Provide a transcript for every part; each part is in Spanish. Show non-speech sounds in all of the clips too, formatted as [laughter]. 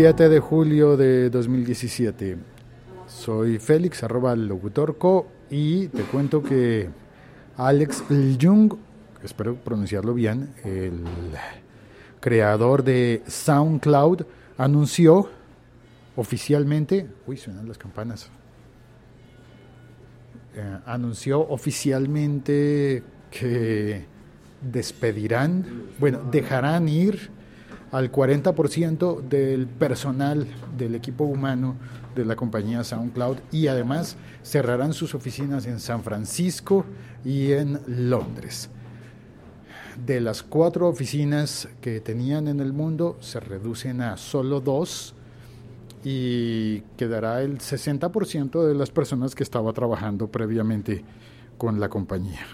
7 de julio de 2017. Soy Félix, arroba locutorco, y te cuento que Alex Jung, espero pronunciarlo bien, el creador de SoundCloud, anunció oficialmente, uy, suenan las campanas, eh, anunció oficialmente que despedirán, bueno, dejarán ir al 40% del personal del equipo humano de la compañía SoundCloud y además cerrarán sus oficinas en San Francisco y en Londres. De las cuatro oficinas que tenían en el mundo se reducen a solo dos y quedará el 60% de las personas que estaba trabajando previamente con la compañía.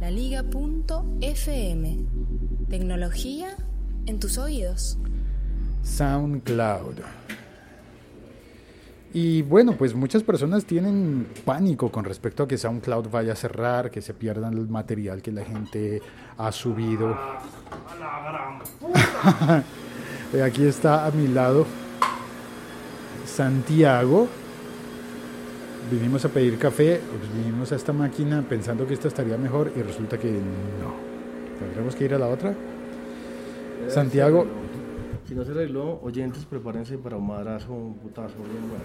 La Liga.fm. Tecnología en tus oídos. SoundCloud. Y bueno, pues muchas personas tienen pánico con respecto a que SoundCloud vaya a cerrar, que se pierdan el material que la gente ha subido. [laughs] Aquí está a mi lado Santiago. Vinimos a pedir café, pues vinimos a esta máquina pensando que esta estaría mejor y resulta que no. Tendremos que ir a la otra. Santiago. Si no se arregló, oyentes, prepárense para un madrazo, un putazo bien bueno.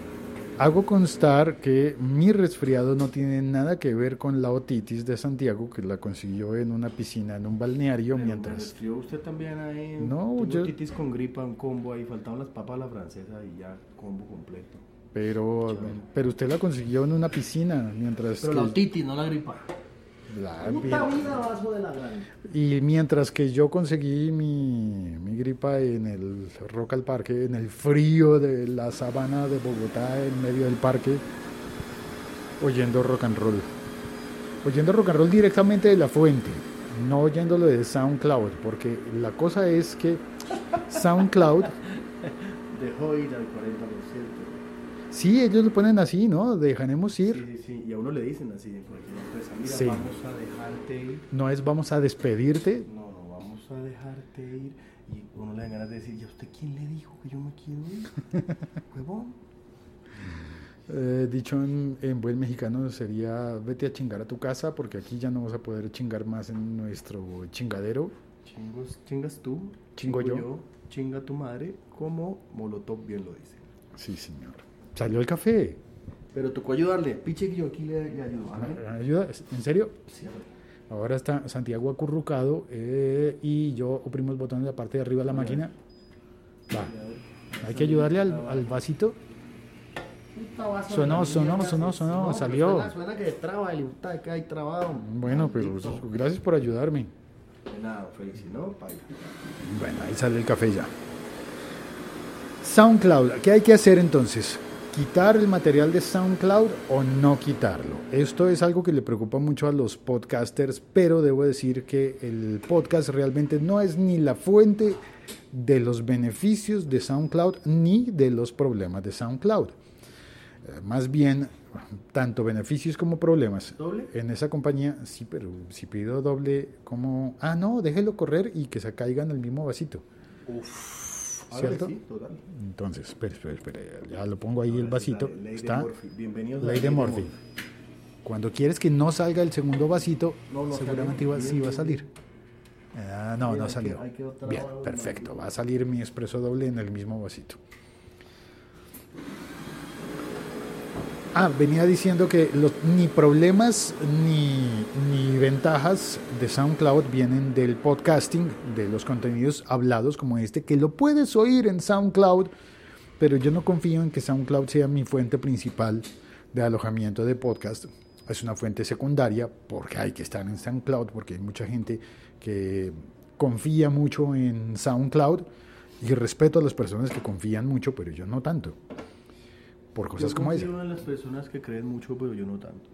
Hago constar que mi resfriado no tiene nada que ver con la otitis de Santiago, que la consiguió en una piscina, en un balneario, Pero mientras... resfrió usted también ahí? No, yo- otitis con gripa, un combo ahí, faltaban las papas a la francesa y ya, combo completo. Pero, pero usted la consiguió en una piscina, mientras Pero que... la otitis, no la gripa. Y mientras que yo conseguí mi, mi gripa en el Rock al Parque, en el frío de la sabana de Bogotá, en medio del parque, oyendo rock and roll. Oyendo rock and roll directamente de la fuente, no oyéndolo de SoundCloud, porque la cosa es que SoundCloud, [laughs] Dejó ir al 40%. Sí, ellos lo ponen así, ¿no? Dejaremos Sí, ir. sí, sí. Y a uno le dicen así cualquier empresa, mira, Sí. vamos a dejarte ir. No es vamos a despedirte, No, no, vamos a dejarte ir. Y uno le da ganas de decir, ¿y a usted quién le dijo que yo me quiero ir? [laughs] Huevón. Eh, dicho en, en buen mexicano sería vete a chingar a tu casa porque aquí ya no vas a poder chingar más en nuestro chingadero. Chingos, chingas tú. Chingo yo. Chinga tu madre, como Molotov bien lo dice. Sí, señor. Salió el café. Pero tocó ayudarle. Piche que yo aquí le, le ayudo. ¿vale? ¿Ayuda? ¿En serio? Sí. Ahora está Santiago acurrucado eh, y yo oprimo el botón de la parte de arriba de la máquina. Va. Hay que ayudarle al, al vasito. Sonó, sonó, sonó, sonó, salió. Suena, suena que traba, el que hay trabado. Bueno, pero Maldito. gracias por ayudarme. De nada, Félix, no. Bueno, ahí sale el café ya. SoundCloud, ¿qué hay que hacer entonces? ¿Quitar el material de SoundCloud o no quitarlo? Esto es algo que le preocupa mucho a los podcasters, pero debo decir que el podcast realmente no es ni la fuente de los beneficios de SoundCloud ni de los problemas de SoundCloud. Eh, Más bien, tanto beneficios como problemas. ¿Doble? En esa compañía, sí, pero si pido doble, como, ah, no, déjelo correr y que se caiga en el mismo vasito. Ahora ¿Cierto? sí, total. Entonces, espera, espera, espera, ya lo pongo ahí el vasito. Ley de Está. Bienvenidos a Ley de Murphy. Cuando quieres que no salga el segundo vasito, No, no seguramente iba, sí va a salir. Ah, no, Bien, no salió. Bien, perfecto. Va a salir mi expreso doble en el mismo vasito. Ah, venía diciendo que los, ni problemas ni, ni ventajas de SoundCloud vienen del podcasting, de los contenidos hablados como este, que lo puedes oír en SoundCloud, pero yo no confío en que SoundCloud sea mi fuente principal de alojamiento de podcast. Es una fuente secundaria porque hay que estar en SoundCloud, porque hay mucha gente que confía mucho en SoundCloud y respeto a las personas que confían mucho, pero yo no tanto. Por cosas Yo como esa. confío en las personas que creen mucho, pero yo no tanto.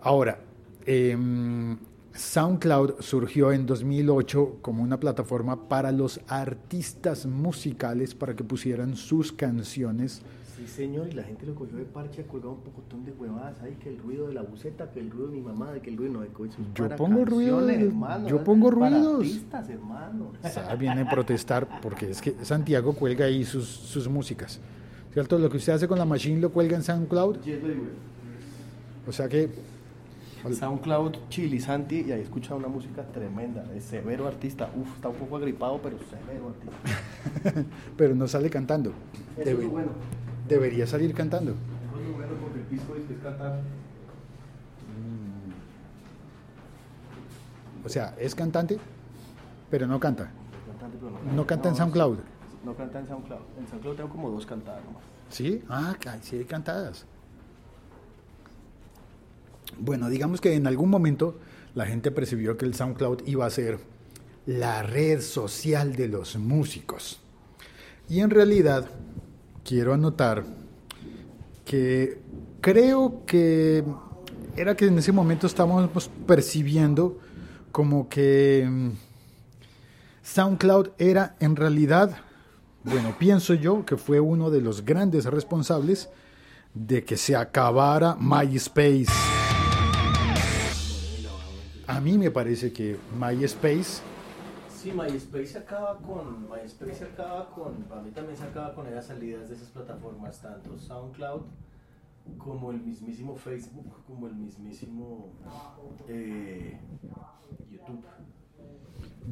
Ahora, em, SoundCloud surgió en 2008 como una plataforma para los artistas musicales para que pusieran sus canciones Sí, señor, y la gente lo cogió de parche, ha colgado un pocotón de huevadas ahí, que el ruido de la buceta, que el ruido de mi mamá, que el ruido no de coches. Yo pongo ruido, hermano, yo pongo ruidos. artistas, hermano. O sea, viene a protestar porque es que Santiago cuelga ahí sus, sus músicas. ¿Cierto? Lo que usted hace con la machine lo cuelga en SoundCloud. Yes. O sea que SoundCloud, Chili, Santi, y ahí escucha una música tremenda, es severo artista, uf, está un poco agripado, pero severo artista. [laughs] pero no sale cantando. Eso Debe- bueno, Debería salir cantando. eso es bueno porque el pisco dice que es cantar. O sea, es cantante, pero no canta. Cantante, pero No canta en SoundCloud. No canta en SoundCloud, en SoundCloud tengo como dos cantadas nomás. ¿Sí? Ah, sí hay cantadas. Bueno, digamos que en algún momento la gente percibió que el SoundCloud iba a ser la red social de los músicos. Y en realidad quiero anotar que creo que era que en ese momento estábamos percibiendo como que mm, SoundCloud era en realidad, bueno, pienso yo que fue uno de los grandes responsables de que se acabara MySpace. A mí me parece que MySpace, Sí, MySpace se acaba con, MySpace se acaba con, para mí también se acaba con esas salidas de esas plataformas, tanto SoundCloud como el mismísimo Facebook, como el mismísimo eh, YouTube.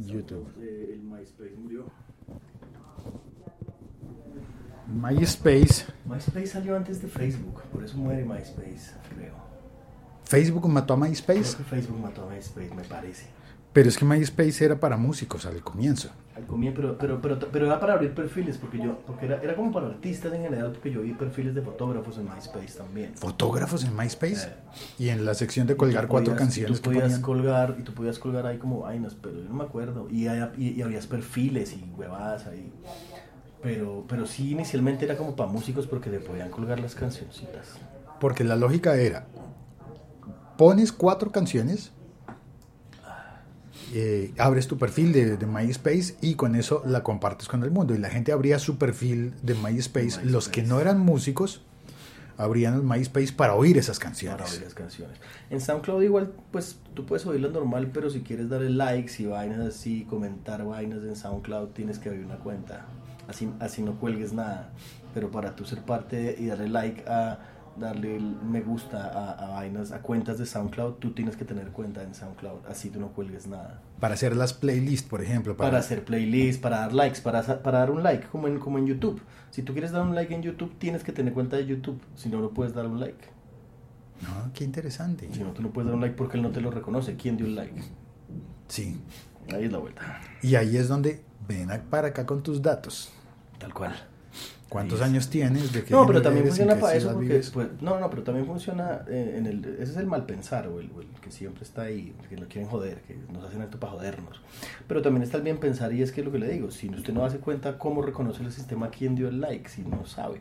YouTube. Eh, el MySpace murió. MySpace, MySpace salió antes de Facebook, por eso muere MySpace, creo. Facebook mató a Creo MySpace, que Facebook mató a MySpace, me parece. pero es que MySpace era para músicos al comienzo. Al comienzo, pero, pero, pero, pero era para abrir perfiles, porque yo, porque era, era como para artistas en general, porque yo vi perfiles de fotógrafos en MySpace también. Fotógrafos en MySpace Eh. y en la sección de colgar Tú cuatro podías- canciones Tú podías colgar, y tú podías colgar ahí como vainas, pero yo no me acuerdo. Y, y, y habías perfiles y huevadas ahí. Pero, pero sí, inicialmente era como para músicos porque le podían colgar las cancioncitas. Porque la lógica era, pones cuatro canciones, eh, abres tu perfil de, de MySpace y con eso la compartes con el mundo. Y la gente abría su perfil de MySpace. Los que no eran músicos abrían el MySpace para oír esas Para canciones. oír las canciones. En SoundCloud igual, pues tú puedes oírlo normal, pero si quieres darle likes y vainas así, comentar vainas en SoundCloud, tienes que abrir una cuenta. Así, así no cuelgues nada. Pero para tú ser parte y darle like a darle el me gusta a, a vainas, a cuentas de SoundCloud, tú tienes que tener cuenta en SoundCloud, así tú no cuelgues nada. Para hacer las playlists, por ejemplo. Para, hacer playlists, para dar likes, para, para dar un like, como en, como en YouTube. Si tú quieres dar un like en YouTube, tienes que tener cuenta de YouTube, si no, no puedes dar un like. No, qué interesante. Si no, tú no puedes dar un like porque él no te lo reconoce. ¿Quién dio un like? Sí. Ahí es la vuelta. Y ahí es donde ven para acá con tus datos. Tal cual. ¿Cuántos es. años tienes? ¿De qué No, pero también funciona para eso porque pues, no, no, pero también funciona eh, en el ese es el mal pensar o el, o el que siempre está ahí, que lo quieren joder, que nos hacen esto para jodernos. Pero también está el bien pensar y es que lo que le digo, si usted no hace cuenta cómo reconoce el sistema quién dio el like, si no sabe.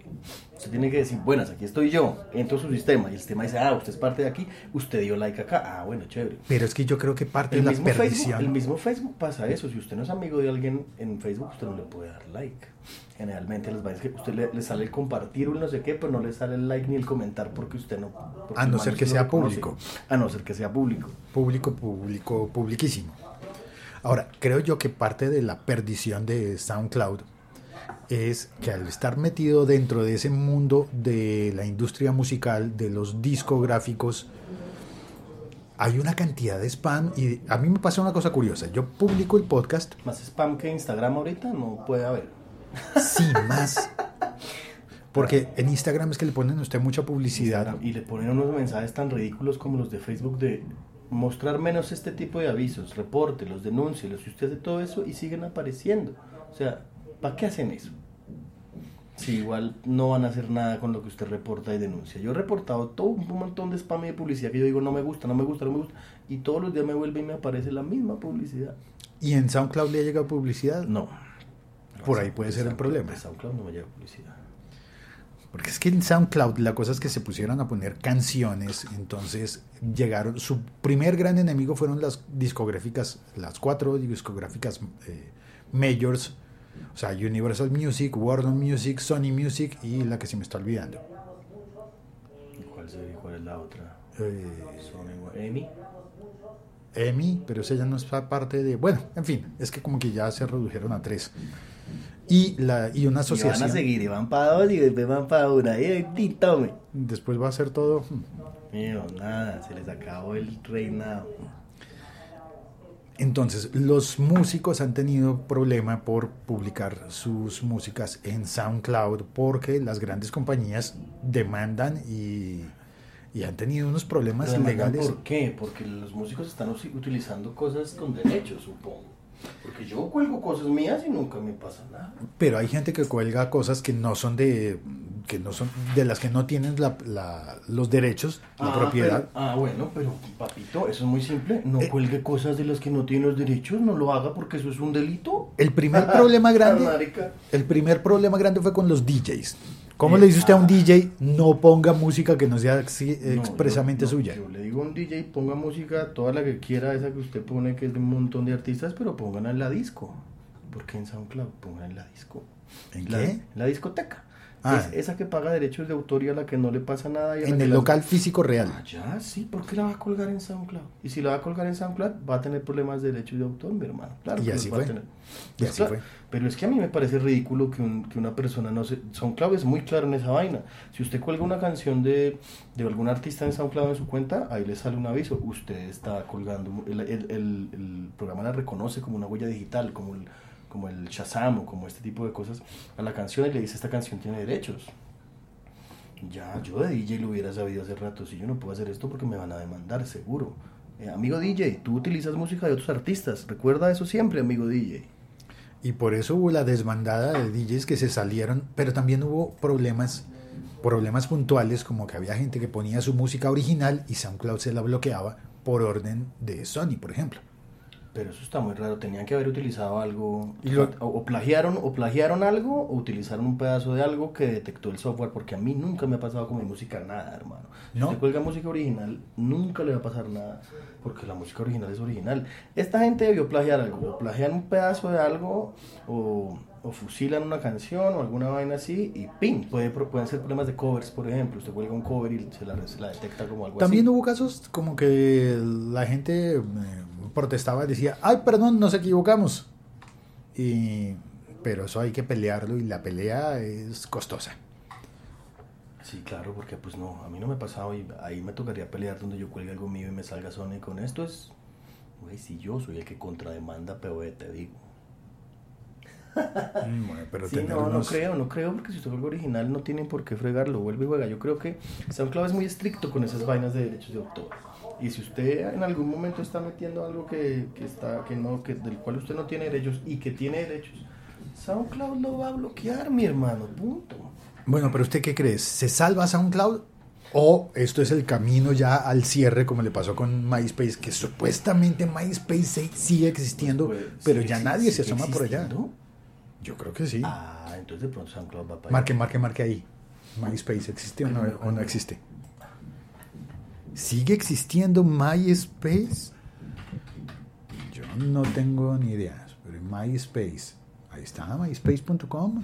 Usted tiene que decir, buenas, aquí estoy yo, entro a su sistema y el sistema dice, "Ah, usted es parte de aquí, usted dio like acá." Ah, bueno, chévere. Pero es que yo creo que parte El de la mismo, Facebook, perdición. el mismo Facebook pasa eso. Si usted no es amigo de alguien en Facebook, usted no le puede dar like. Generalmente les va a decir que usted le, le sale el compartir o el no sé qué, pero no le sale el like ni el comentar porque usted no. porque A no ser que sea público. A no ser que sea público. Público, público, publiquísimo. Ahora, creo yo que parte de la perdición de SoundCloud es que al estar metido dentro de ese mundo de la industria musical, de los discográficos, hay una cantidad de spam y a mí me pasa una cosa curiosa. Yo publico el podcast, Más spam que Instagram ahorita no puede haber. Sí, más. Porque en Instagram es que le ponen a usted mucha publicidad. Y le ponen unos mensajes tan ridículos como los de Facebook de mostrar menos este tipo de avisos, repórtelos, denúncielos, y usted hace todo eso y siguen apareciendo. O sea, ¿para qué hacen eso? Si igual no van a hacer nada con lo que usted reporta y denuncia. Yo he reportado todo un montón de spam y de publicidad que yo digo no me gusta, no me gusta, no me gusta, y todos los días me vuelve y me aparece la misma publicidad. ¿Y en SoundCloud le ha llegado publicidad? No. Por ahí puede ser el SoundCloud- problema. de SoundCloud no me llega publicidad. Porque es que en SoundCloud la cosa es que se pusieron a poner canciones, entonces llegaron, su primer gran enemigo fueron las discográficas, las cuatro discográficas eh, majors O sea, Universal Music, Warner Music, Sony Music y la que se me está olvidando. ¿Cuál, sería, cuál es la otra? Eh, Sony. EMI, pero esa ya no es parte de... Bueno, en fin, es que como que ya se redujeron a tres. Y, la, y una Y asociación... van a seguir, y van para dos y después van para una. Y ti, tome. Después va a ser todo... Mío, nada, se les acabó el reinado. Entonces, los músicos han tenido problema por publicar sus músicas en SoundCloud porque las grandes compañías demandan y, y han tenido unos problemas legales. ¿Por qué? Porque los músicos están utilizando cosas con derechos, supongo. Porque yo cuelgo cosas mías y nunca me pasa nada. Pero hay gente que cuelga cosas que no son de que no son de las que no tienen la- la- los derechos, la Ah, propiedad. pero- ah, bueno, pero papito, eso es muy simple. No Eh. cuelgue cosas de las que no tiene los derechos, no lo haga porque eso es un delito. El primer problema [laughs] grande, el primer problema grande fue con los DJs. ¿Cómo le dice usted a un. DJ no ponga música que no sea No, expresamente yo- no, suya? Yo le digo a un DJ, ponga música, toda la que quiera, esa que usted pone, que es de un montón de artistas, pero pónganla en la disco. ¿Por qué en SoundCloud? Pongan en la disco. ¿En La- qué? En la discoteca. Ah. Es esa que paga derechos de autor y a la que no le pasa nada. y a la En el local físico real. Ah, ya, sí, ¿por qué la va a colgar en SoundCloud? Y si la va a colgar en SoundCloud, va a tener problemas de derechos de autor, mi hermano. Claro Y así los va a fue. tener. Y Pues así claro, fue. Pero es que a mí me parece ridículo que, un- que una persona no se... SoundCloud es muy claro en esa vaina. Si usted cuelga una canción de, de algún artista en SoundCloud en su cuenta, ahí le sale un aviso. Usted está colgando... El, el- el- el programa la reconoce como una huella digital, como el, como el Shazam o como este tipo de cosas a la canción y le dice esta canción tiene derechos. Ya, yo de DJ lo hubiera sabido hace rato. Si yo no puedo hacer esto porque me van a demandar, seguro. Eh, amigo DJ, tú utilizas música de otros artistas. Recuerda eso siempre, amigo DJ. Y por eso hubo la desbandada de DJs que se salieron, pero también hubo problemas, problemas puntuales, como que había gente que ponía su música original y SoundCloud se la bloqueaba por orden de Sony, por ejemplo. Pero eso está muy raro. Tenían que haber utilizado algo. Y lo- o, o plagiaron, o plagiaron algo, o utilizaron un pedazo de algo que detectó el software. Porque a mí nunca me ha pasado con mi música nada, hermano. Si ¿No? usted cuelga música original, nunca le va a pasar nada. Porque la música original es original. Esta gente debió plagiar algo. O plagian un pedazo de algo, o, o fusilan una canción, o alguna vaina así, y ¡pim! Puede, pueden ser problemas de covers, por ejemplo. Usted cuelga un cover y se la, se la detecta como algo También así. hubo casos como que la gente eh, protestaba, decía, ay, perdón, nos equivocamos. Y, pero eso hay que pelearlo y la pelea es costosa. Sí, claro, porque pues no, a mí no me ha pasado y ahí me tocaría pelear donde yo cuelgue algo mío y me salga Sony con esto es, güey, si yo soy el que contrademanda, pero te digo. [laughs] Mm, Bueno, pero Sí, no, no creo, no creo, porque si usted algo original no tienen por qué fregarlo, vuelve y juega. Yo creo que SoundCloud es muy estricto con esas vainas de derechos de autor. Y si usted en algún momento está metiendo algo que, que está, que no, que, del cual usted no tiene derechos y que tiene derechos, SoundCloud lo va a bloquear, mi hermano, punto. Bueno, pero ¿usted qué cree? ¿Se salva SoundCloud? ¿O esto es el camino ya al cierre, como le pasó con MySpace, que supuestamente MySpace sigue existiendo, Pues, pero ¿sigue ya nadie se asoma por allá? existiendo? Yo creo que sí. Ah, entonces de pronto SoundCloud va para Marque, marque, marque ahí. MySpace, ¿existe o no, o no existe? ¿Sigue existiendo MySpace? Yo no tengo ni idea. Pero en MySpace. Ahí está, myspace.com.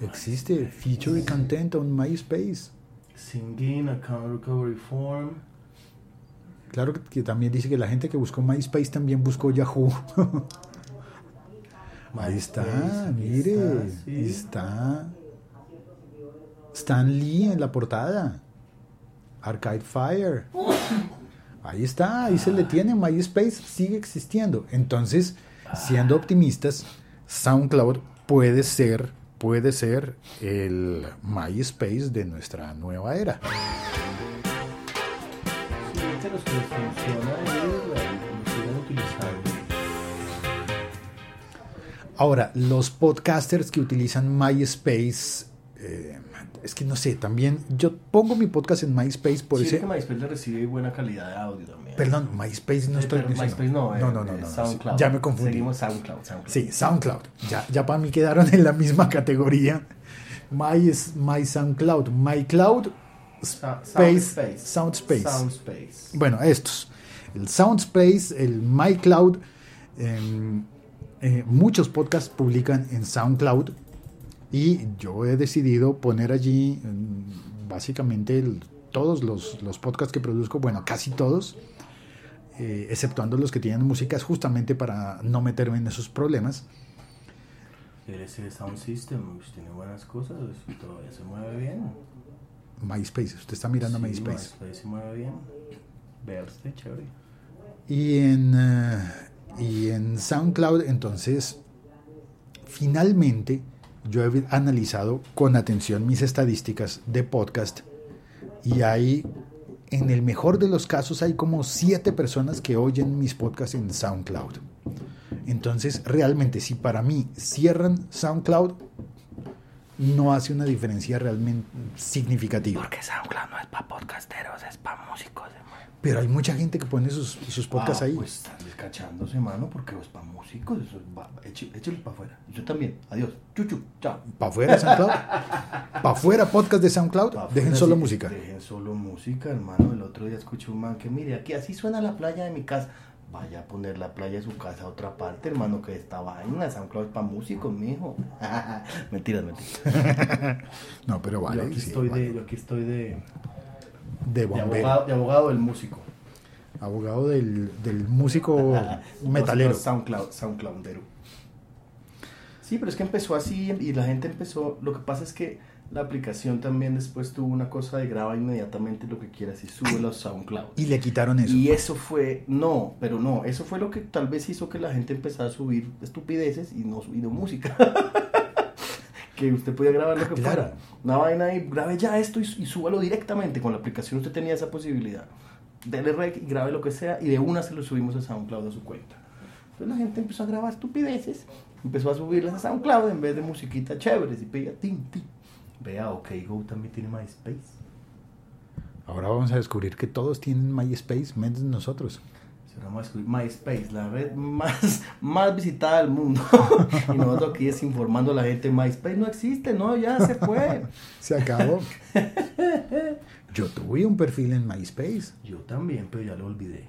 Existe feature content on MySpace. Singing, account recovery form. Claro que, también dice que la gente que buscó MySpace también buscó Yahoo. [laughs] Ahí está, MySpace, mire, está, sí. está. Stan Lee en la portada. Arcade Fire. Ahí está, ahí se le tiene. MySpace sigue existiendo. Entonces, siendo optimistas, SoundCloud puede ser, puede ser el MySpace de nuestra nueva era. Ahora, los podcasters que utilizan MySpace, eh, es que no sé, también yo pongo mi podcast en MySpace por sí, ese... es que MySpace le recibe buena calidad de audio también. Perdón, MySpace no estoy. MySpace no, eh, no, no, no, eh, no, SoundCloud. Ya me confundí. Seguimos SoundCloud, SoundCloud. Sí, SoundCloud. Ya, ya para mí quedaron [laughs] en la misma categoría. My, es- my SoundCloud, MyCloud, Space, Soundspace. Bueno, estos. El Soundspace, el MyCloud. em, eh, muchos podcasts publican en SoundCloud y yo he decidido poner allí mm, básicamente el- todos los, los podcasts que produzco, bueno, casi todos, eh, exceptuando los que tienen músicas, justamente para no meterme en esos problemas. Ese Sound System pues, tiene buenas cosas, pues, todavía se mueve bien. MySpace, usted está mirando Sí, MySpace. MySpace se mueve bien. Vea usted, chévere. Y en, eh, y en SoundCloud, entonces, finalmente, yo he analizado con atención mis estadísticas de podcast y hay, en el mejor de los casos, hay como siete personas que oyen mis podcasts en SoundCloud. Entonces, realmente, si para mí cierran SoundCloud, no hace una diferencia realmente significativa. Porque SoundCloud no es para podcasteros, es para músicos. Pero hay mucha gente que pone sus, sus podcasts ah, ahí. Pues están descachándose, mano, porque es para músicos. Eso eche- échelos para afuera. Yo también. Adiós. Chuchu. Chao. ¿Para afuera SoundCloud? ¿Para afuera podcast de SoundCloud? Pa' Dejen solo sí, música. Dejen solo música, hermano. El otro día escuché un man que, mire, aquí así suena la playa de mi casa. Vaya a poner la playa de su casa a otra parte, hermano, que esta vaina. SoundCloud es para músicos, mijo. [laughs] mentiras, mentiras. [laughs] No, pero vale. yo, aquí sí, estoy vale. de, yo aquí estoy de, De de abogado, de abogado del músico. Abogado del, del [laughs] músico metalero. SoundCloud, SoundCloudero. Sí, pero es que empezó así y la gente empezó. Lo que pasa es que la aplicación también después tuvo una cosa de graba inmediatamente lo que quieras y sube los SoundCloud. Y le quitaron eso. Y eso fue, no, pero no, eso fue lo que tal vez hizo que la gente empezara a subir estupideces y no subido música. [laughs] que usted podía grabar lo que claro. fuera. Una vaina y grabe ya esto y, y súbalo directamente. Con la aplicación usted tenía esa posibilidad. Dele rec y grabe lo que sea y de una se lo subimos a SoundCloud a su cuenta. Entonces la gente empezó a grabar estupideces, empezó a subirlas a SoundCloud en vez de musiquita chéveres y pedía tin, tin. Vea, OK Go también tiene MySpace. Ahora vamos a descubrir que todos tienen MySpace, menos nosotros. Se llama MySpace, la red más, [laughs] más visitada del mundo. [laughs] y nosotros aquí desinformando a la gente, MySpace no existe, no, ya se fue. [laughs] Se acabó. Yo tuve un perfil en MySpace. Yo también, pero ya lo olvidé.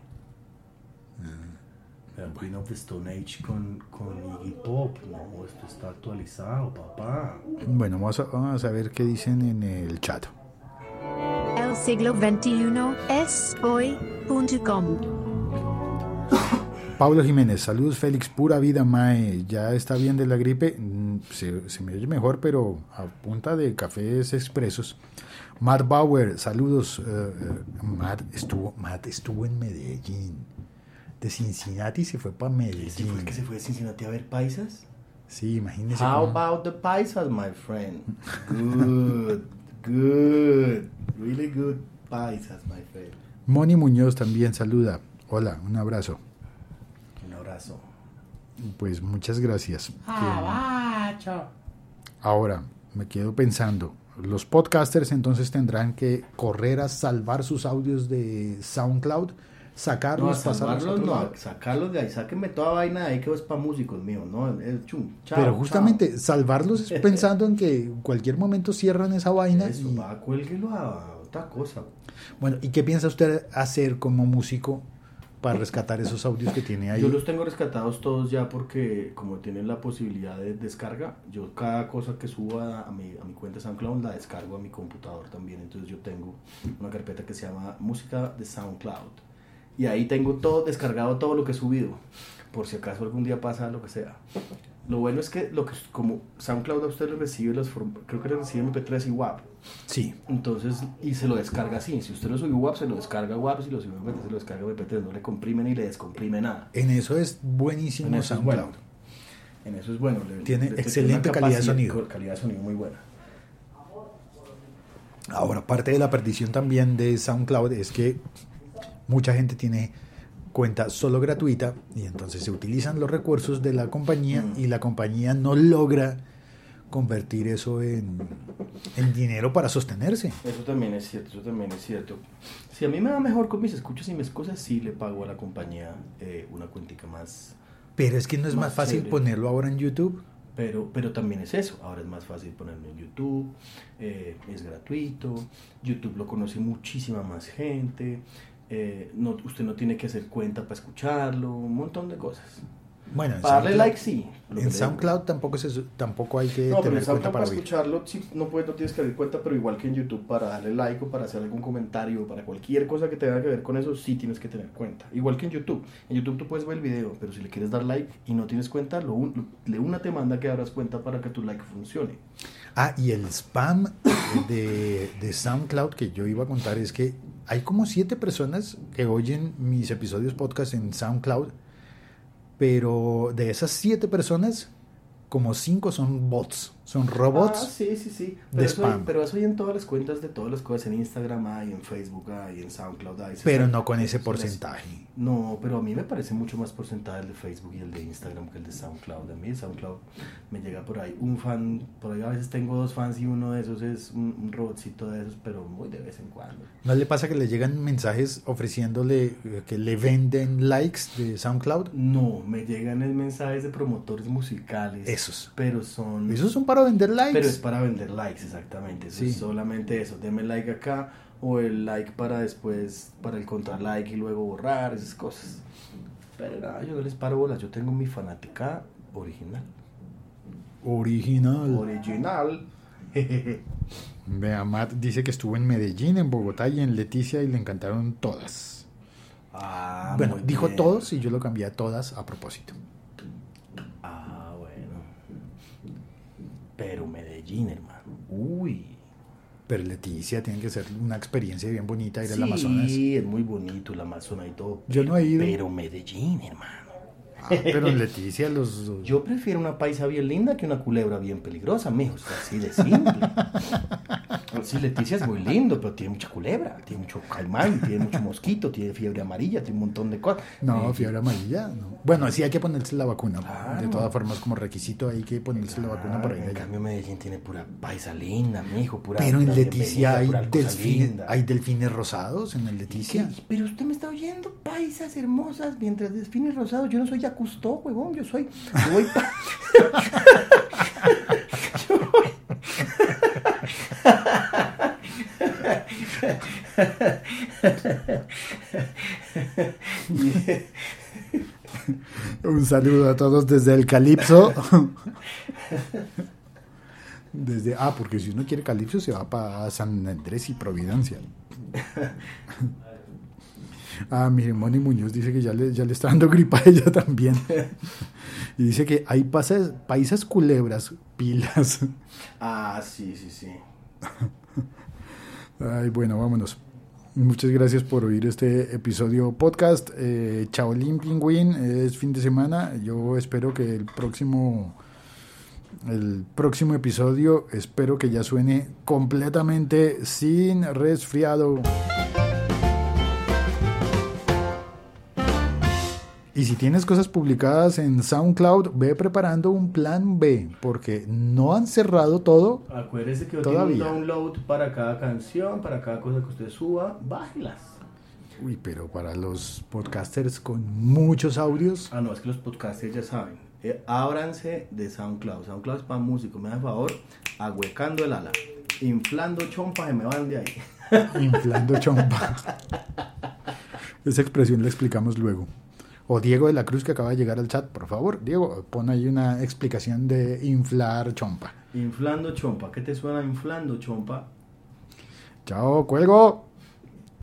El Queen of the Stone Age con, con Iggy Pop. No, esto está actualizado, papá. Bueno, vamos a, vamos a ver qué dicen en el chat. El siglo XXI es hoy.com. [laughs] Pablo Jiménez, saludos Félix, pura vida Mae, ya está bien de la gripe, Mm, se, se me oye mejor, pero a punta de cafés expresos. Matt Bauer, saludos, eh, eh, Matt, estuvo, Matt estuvo en Medellín, de Cincinnati se fue para ¿Ese Medellín. fue el que se fue de Cincinnati a ver paisas? Sí, imagínese. How cómo- about the paisas, my friend? [laughs] Good, good, really good paisas, my friend. Moni Muñoz también saluda, hola, un abrazo. Un abrazo. Pues muchas gracias. Ahora, me quedo pensando, los podcasters entonces tendrán que correr a salvar sus audios de SoundCloud, No, sacarlos, pasarlos a salvarlos otro no, lado. sacarlos de ahí, sáquenme toda vaina de ahí que es para músicos míos, ¿no? Es chum, chao, Pero chao. justamente salvarlos es [laughs] pensando en que en cualquier momento cierran esa vaina. Eso, y- va, cuélguelo a otra cosa. bueno, ¿y qué piensa usted hacer como músico para rescatar esos audios que tiene ahí? Yo los tengo rescatados todos ya porque como tienen la posibilidad de descarga, yo cada cosa que suba a mi, a mi cuenta SoundCloud la descargo a mi computador también. Entonces yo tengo una carpeta que se llama Música de SoundCloud. Y ahí tengo todo descargado, todo lo que he subido. Por si acaso algún día pasa lo que sea. Lo bueno es que, lo que como SoundCloud a usted le recibe los creo que le recibe MP3 y WAP. Sí, Entonces, y se lo descarga así. Si usted lo sube WAP, se lo descarga WAP. Si lo sube MP3, se lo descarga MP3. No le comprime ni le descomprime nada. en eso es buenísimo En eso es SoundCloud. bueno. En eso es bueno. le- Tiene le- le- excelente calidad de sonido. Calidad de sonido muy buena. Ahora, parte de la perdición también de SoundCloud es que mucha gente tiene cuenta solo gratuita y entonces se utilizan los recursos de la compañía Mm. y la compañía no logra convertir eso en, en dinero para sostenerse. Eso también es cierto, eso también es cierto. Si a mí me va mejor con mis escuchas y mis cosas, sí le pago a la compañía eh, una cuentica más. Pero es que no es más, Más fácil chévere. ponerlo ahora en YouTube. Pero, pero también es eso. Ahora es más fácil ponerlo en YouTube. eh, es gratuito. YouTube lo conoce muchísima más gente. Eh, no, usted no tiene que hacer cuenta para escucharlo. Un montón de cosas. Bueno, en Para darle SoundCloud- like sí. En SoundCloud tampoco, se, tampoco hay que No, pero tener en cuenta SoundCloud para para escucharlo sí, no, puedes, no tienes que abrir cuenta, pero igual que en YouTube para darle like o para hacer algún comentario, para cualquier cosa que tenga que ver con eso, sí tienes que tener cuenta. Igual que en YouTube. En YouTube tú puedes ver el video, pero si le quieres dar like y no tienes cuenta, lo, un- le una te manda que abras cuenta para que tu like funcione. Ah, y el spam de, de SoundCloud que yo iba a contar es que hay como siete personas que oyen mis episodios podcast en SoundCloud, pero de esas siete personas, como cinco son bots, son Ah, robots. sí, sí, sí. de Pero, eso hay, spam. pero eso hay en todas las cuentas de todas las cosas. En Instagram hay, en Facebook hay, en SoundCloud hay. Pero no con ese se- porcentaje. No, pero a mí me parece mucho más porcentaje el de Facebook y el de Instagram que el de SoundCloud. A mí el SoundCloud me llega por ahí un fan, por ahí a veces tengo dos fans y uno de esos es un, un robotcito de esos, pero muy de vez en cuando. ¿No le pasa que le llegan mensajes ofreciéndole eh, que le venden likes de SoundCloud? No, me llegan mensajes de promotores musicales. Esos. Pero son... Esos son para vender likes. Pero es para vender likes, exactamente. Eso Sí. es solamente eso. Deme like acá o el like para después, para el contra like y luego borrar, esas cosas. Pero nada, yo no les paro bolas. Yo tengo mi fanática original. Original. Original. [laughs] Vea, Matt dice que estuvo en Medellín, en Bogotá y en Leticia y le encantaron todas. ah, bueno, dijo bien. todos y yo lo cambié a todas a propósito. Ah, bueno. Pero Medellín, hermano. Uy. Pero Leticia tiene que ser una experiencia bien bonita ir sí, al Amazonas. es muy bonito el Amazonas y todo. Yo no he ido. Pero Medellín, hermano. Ah, pero en Leticia los... Yo prefiero una paisa bien linda que una culebra bien peligrosa, mijo. Así de simple. [laughs] Sí, Leticia es muy lindo, pero tiene mucha culebra, tiene mucho caimán, tiene mucho mosquito, tiene fiebre amarilla, tiene un montón de cosas. No, fiebre amarilla. No. Bueno, sí hay que ponerse la vacuna. Claro. De todas formas, como requisito hay que ponerse la vacuna para ir En cambio, Medellín tiene pura paisa linda, mijo, pura. Pero en Leticia hay delfines, hay delfines rosados en el Leticia. Pero usted me está oyendo, paisas hermosas, mientras delfines rosados. Yo no soy Yacustó, huevón, yo soy. Yo voy pa- [laughs] Yo voy- Un saludo a todos desde el Calipso. Desde, ah, porque si uno quiere Calipso se va para San Andrés y Providencia. Ah, mire, Moni Muñoz dice que ya le, ya le está dando gripa a ella también. Y dice que hay pasas, paisas culebras, pilas. Ah, sí, sí, sí. Ay, bueno, vámonos. Muchas gracias por oír este episodio podcast. Eh, Chaolín Pingüín es fin de semana. Yo espero que el próximo, el próximo episodio, espero que ya suene completamente sin resfriado. Y si tienes cosas publicadas en SoundCloud, ve preparando un plan B, porque no han cerrado todo. Acuérdese que Todavía. tiene un download para cada canción, para cada cosa que usted suba, bájelas. Uy, pero para los podcasters con muchos audios, Ah, no, es que los podcasters ya saben. Eh, ábranse de SoundCloud. SoundCloud es para músicos. Me da favor, ahuecando el ala. Inflando chompas y me van de ahí. inflando chompa. [laughs] Esa expresión la explicamos luego. O Diego de la Cruz que acaba de llegar al chat, por favor, Diego, pon ahí una explicación de inflar chompa. Inflando chompa. ¿Qué te suena inflando chompa? Chao, cuelgo.